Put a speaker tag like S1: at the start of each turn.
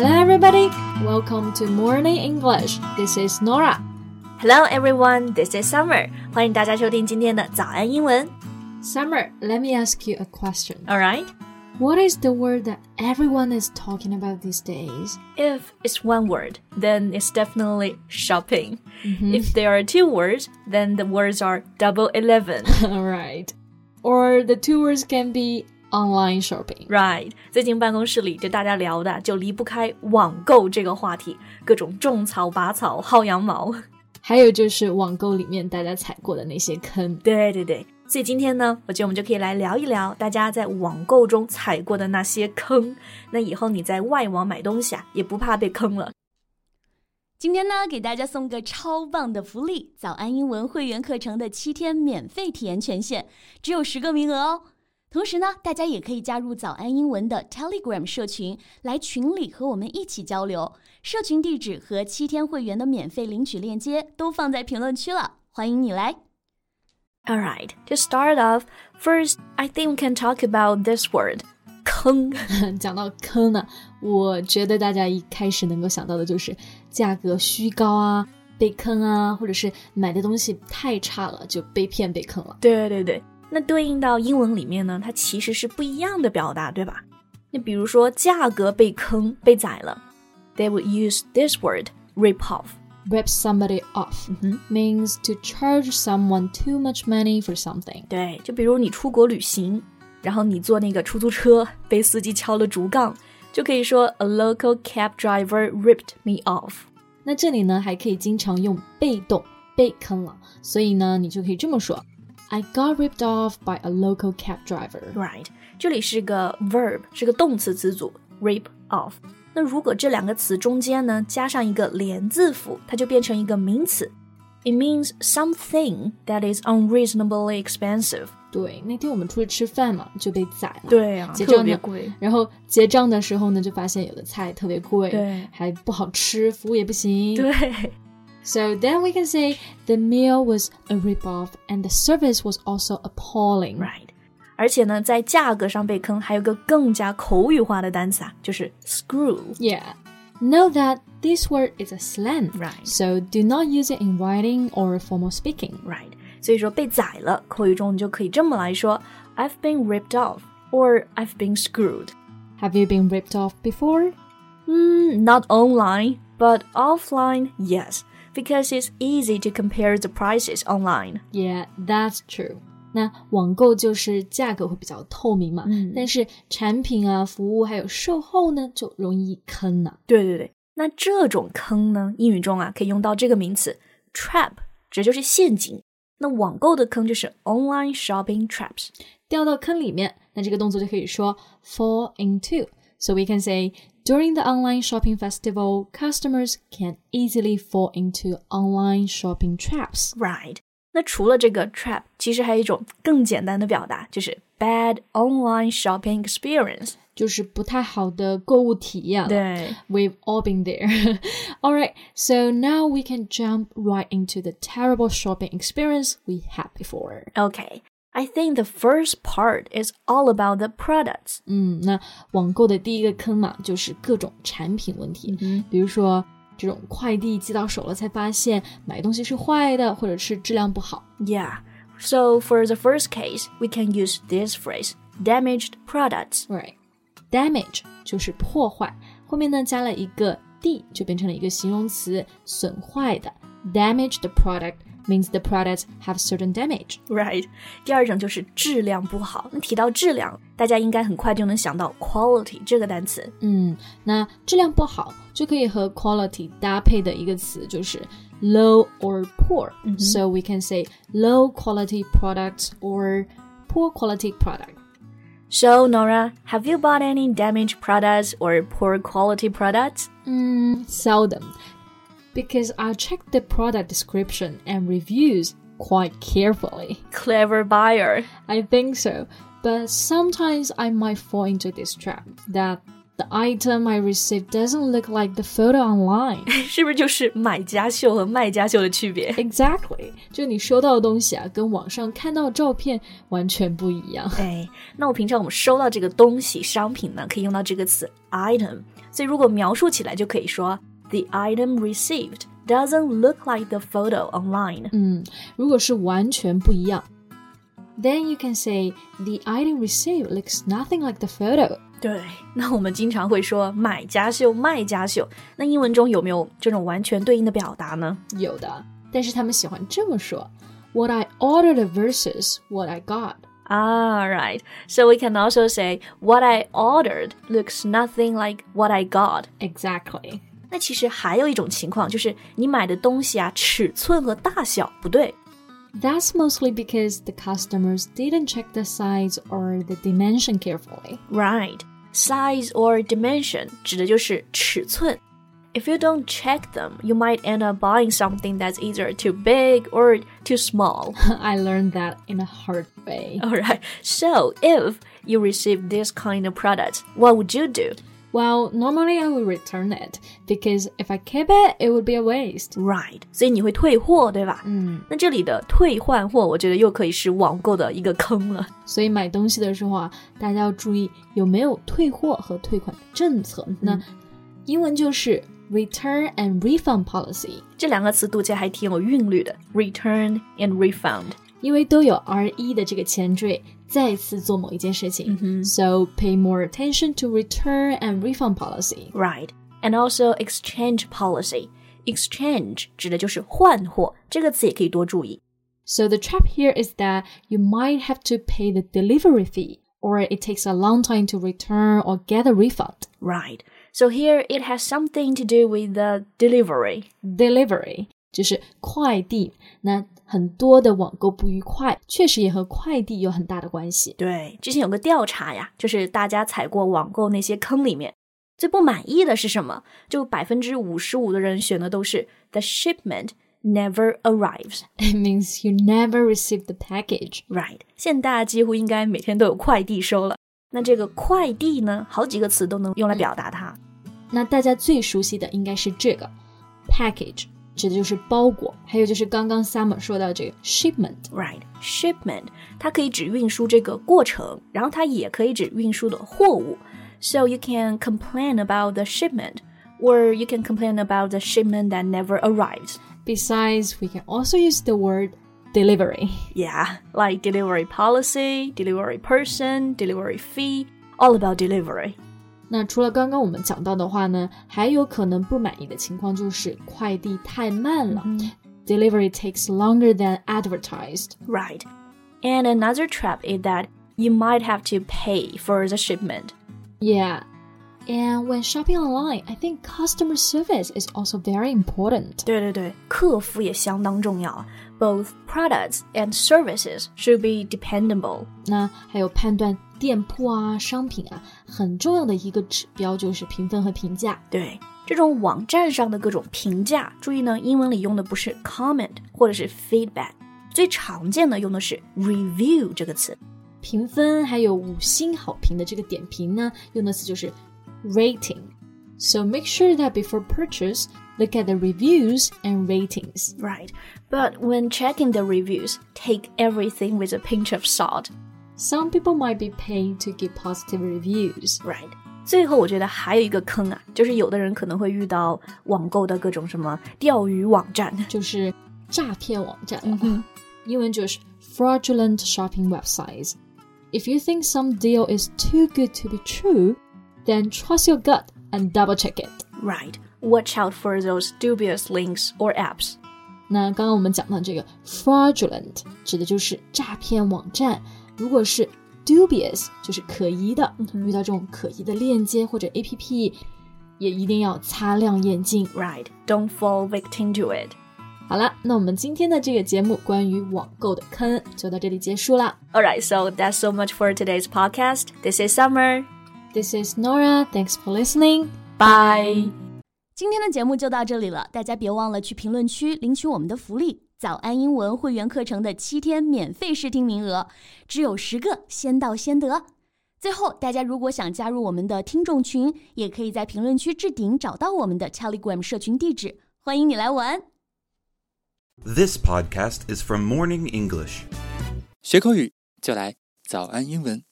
S1: Hello, everybody. Welcome to Morning English. This is Norah.
S2: Hello, everyone. This is Summer. 欢迎大家收听今天的早安英文。
S1: Summer, let me ask you a question.
S2: All right.
S1: What is the word that everyone is talking about these days?
S2: If it's one word, then it's definitely shopping. Mm -hmm. If there are two words, then the words are double eleven.
S1: All right. Or the two words can be online shopping.
S2: Right，最近办公室里就大家聊的就离不开网购这个话题，各种种草、拔草、薅羊毛。
S1: 还有就是网购里面大家踩过的那些坑。
S2: 对对对，所以今天呢，我觉得我们就可以来聊一聊大家在网购中踩过的那些坑。那以后你在外网买东西啊，也不怕被坑了。
S3: 今天呢，给大家送个超棒的福利——早安英文会员课程的七天免费体验权限，只有十个名额哦。同时呢，大家也可以加入早安英文的 Telegram 社群，来群里和我们一起交流。社群地址和七天会员的免费领取链接都放在评论区了，欢迎你来。
S2: All right, to start off, first I think we can talk about this word 坑。
S1: 讲到坑呢，我觉得大家一开始能够想到的就是价格虚高啊，被坑啊，或者是买的东西太差了就被骗被坑了。
S2: 对对对，那对应到英文里面呢，它其实是不一样的表达，对吧？那比如说价格被坑被宰了，they would use this word rip off。
S1: Rip somebody off means to charge someone too much money for something.
S2: 对，就比如你出国旅行，然后你坐那个出租车被司机敲了竹杠，就可以说 A local cab driver ripped me off。
S1: 那这里呢，还可以经常用被动被坑了，所以呢，你就可以这么说：I got ripped off by a local cab driver.
S2: Right，这里是个 verb，是个动词词组 rip off。那如果这两个词中间呢加上一个连字符，它就变成一个名词。It means something that is unreasonably expensive。
S1: 对，那天我们出去吃饭嘛，就被宰了。
S2: 对啊
S1: 结账呢
S2: 特别贵
S1: 然后结账的时候呢，就发现有的菜特别贵，
S2: 对
S1: 还不好吃，服务也不行。
S2: 对
S1: So then we can say the meal was a rip-off and the service was also appalling.
S2: ，right。而且呢，在价格上被坑，还有个更加口语化的单词啊，就是 screw。
S1: Yeah. Know that this word is a slang.
S2: Right.
S1: So do not use it in writing or formal speaking.
S2: Right，所以说被宰了，口语中你就可以这么来说：I've been ripped off or I've been screwed。
S1: Have you been ripped off before?
S2: Mm, not online, but offline, yes, because it's easy to compare the prices online.
S1: Yeah, that's true. 那网购就是价格会比较透明嘛，
S2: 嗯
S1: 但是产品啊、服务还有售后呢，就容易坑呢、
S2: 对对对，那这种坑呢，英语中啊可以用到这个名词 trap，指就是陷阱。那网购的坑就是 online shopping traps。
S1: 掉到坑里面，那这个动作就可以说 fall into。So we can say during the online shopping festival, customers can easily fall into online shopping traps.
S2: Right，那除了这个 trap，其实还有一种更简单的表达，就是 bad online shopping experience。
S1: 就是不太好的购物体验了。
S2: 对
S1: We've all been there. all right, so now we can jump right into the terrible shopping experience we had before.
S2: Okay, I think the first part is all about the products.
S1: 嗯，那网购的第一个坑嘛，就是各种产品问题，比如说这种快递寄到手了才发现买东西是坏的，或者是质量不好。
S2: Yeah. So for the first case, we can use this phrase damaged products.
S1: Right, damage 就是破坏，后面呢加了一个 d，就变成了一个形容词，损坏的。Damaged product means the products have certain damage.
S2: Right. 第二种就是质量不好。那提到质量，大家应该很快就能想到 quality 这个单词。
S1: 嗯，那质量不好就可以和 quality 搭配的一个词就是 low or poor. -hmm. So we can say low quality products or poor quality product.
S2: So, Norah, have you bought any damaged products or poor quality products?
S1: Mm, seldom because I check the product description and reviews quite carefully.
S2: Clever buyer.
S1: I think so, but sometimes I might fall into this trap that The item I received doesn't look like the photo online.
S2: 是不是就是买家秀和卖家秀的区别？
S1: Exactly，就你收到的东西啊，跟网上看到的照片完全不一样。
S2: 哎，那我平常我们收到这个东西商品呢，可以用到这个词 item，所以如果描述起来就可以说 the item received doesn't look like the photo online。
S1: 嗯，如果是完全不一样，then you can say the item received looks nothing like the photo.
S2: 对，那我们经常会说买家秀、卖家秀，那英文中有没有这种完全对应的表达呢？
S1: 有的，但是他们喜欢这么说：What I ordered versus what I got.
S2: Ah, right. So we can also say what I ordered looks nothing like what I got.
S1: Exactly.
S2: 那其实还有一种情况，就是你买的东西啊，尺寸和大小不对。
S1: That's mostly because the customers didn't check the size or the dimension carefully.
S2: Right. Size or dimension 指的就是尺寸。If you don't check them, you might end up buying something that's either too big or too small.
S1: I learned that in a hard way.
S2: Alright, so if you receive this kind of product, what would you do?
S1: Well, normally I would return it because if I keep it, it would be a waste.
S2: Right，所以你会退货，对吧？
S1: 嗯，
S2: 那这里的退换货，我觉得又可以是网购的一个坑了。
S1: 所以买东西的时候啊，大家要注意有没有退货和退款的政策。那英文就是 return and refund policy，
S2: 这两个词读起来还挺有韵律的，return and refund。
S1: 因为都有 re 的这个前缀，再次做某一件事情。So pay more attention to return and refund policy.
S2: Right, and also exchange policy. Exchange 指的就是换货，这个词也可以多注意。
S1: So the trap here is that you might have to pay the delivery fee, or it takes a long time to return or get a refund.
S2: Right, so here it has something to do with the delivery.
S1: Delivery 就是快递，那很多的网购不愉快，确实也和快递有很大的关系。
S2: 对，之前有个调查呀，就是大家踩过网购那些坑里面，最不满意的是什么？就百分之五十五的人选的都是 the shipment never arrives。
S1: It means you never receive the package.
S2: Right，现在大家几乎应该每天都有快递收了。那这个快递呢，好几个词都能用来表达它。
S1: 那大家最熟悉的应该是这个 package，指的就是包裹，还有就是刚刚 Summer 说到这个 shipment。
S2: Right，shipment 它可以指运输这个过程，然后它也可以指运输的货物。So you can complain about the shipment, or you can complain about the shipment that never arrives.
S1: Besides, we can also use the word delivery.
S2: Yeah, like delivery policy, delivery person, delivery fee, all about delivery.
S1: 那除了刚刚我们讲到的话呢，还有可能不满意的情况就是快递太慢了、d e l i v e r y takes longer than advertised。
S2: Right. And another trap is that you might have to pay for the shipment.
S1: Yeah. And when shopping online, I think customer service is also very important.
S2: 对对对，客服也相当重要啊。Both products and services should be dependable.
S1: 那还有判断 店铺啊、商品啊，很重要的一个指标就是评分和评价。
S2: 对，这种网站上的各种评价，注意呢，英文里用的不是 comment 或者是 feedback，最常见的用的是 review 这个词。
S1: 评分还有五星好评的这个点评呢，用的词就是 rating。So make sure that before purchase, look at the reviews and ratings.
S2: Right. But when checking the reviews, take everything with a pinch of salt.
S1: Some people might be paid to give positive reviews.
S2: Right. 最后，我觉得还有一个坑啊，就是有的人可能会遇到网购的各种什么钓鱼网站。
S1: 就是诈骗网站了。英文就是 fraudulent shopping websites. If you think some deal is too good to be true, then trust your gut and double check it.
S2: Right. Watch out for those dubious links or apps.
S1: 那刚刚我们讲到这个 fraudulent 指的就是诈骗网站， 如果是 dubious，就是可疑的，遇到这种可疑的链接或者 APP，也一定要擦亮眼睛。
S2: Right, don't fall victim to it.
S1: 好了，那我们今天的这个节目关于网购的坑就到这里结束了。
S2: Alright, so that's so much for today's podcast. This is Summer.
S1: This is Norah. Thanks for listening.
S2: Bye.
S3: 今天的节目就到这里了，大家别忘了去评论区领取我们的福利。早安英文会员课程的七天免费试听名额，只有十个，先到先得。最后，大家如果想加入我们的听众群，也可以在评论区置顶找到我们的 Telegram 社群地址，欢迎你来玩。
S4: This podcast is from Morning English.
S5: 学口语就来早安英文。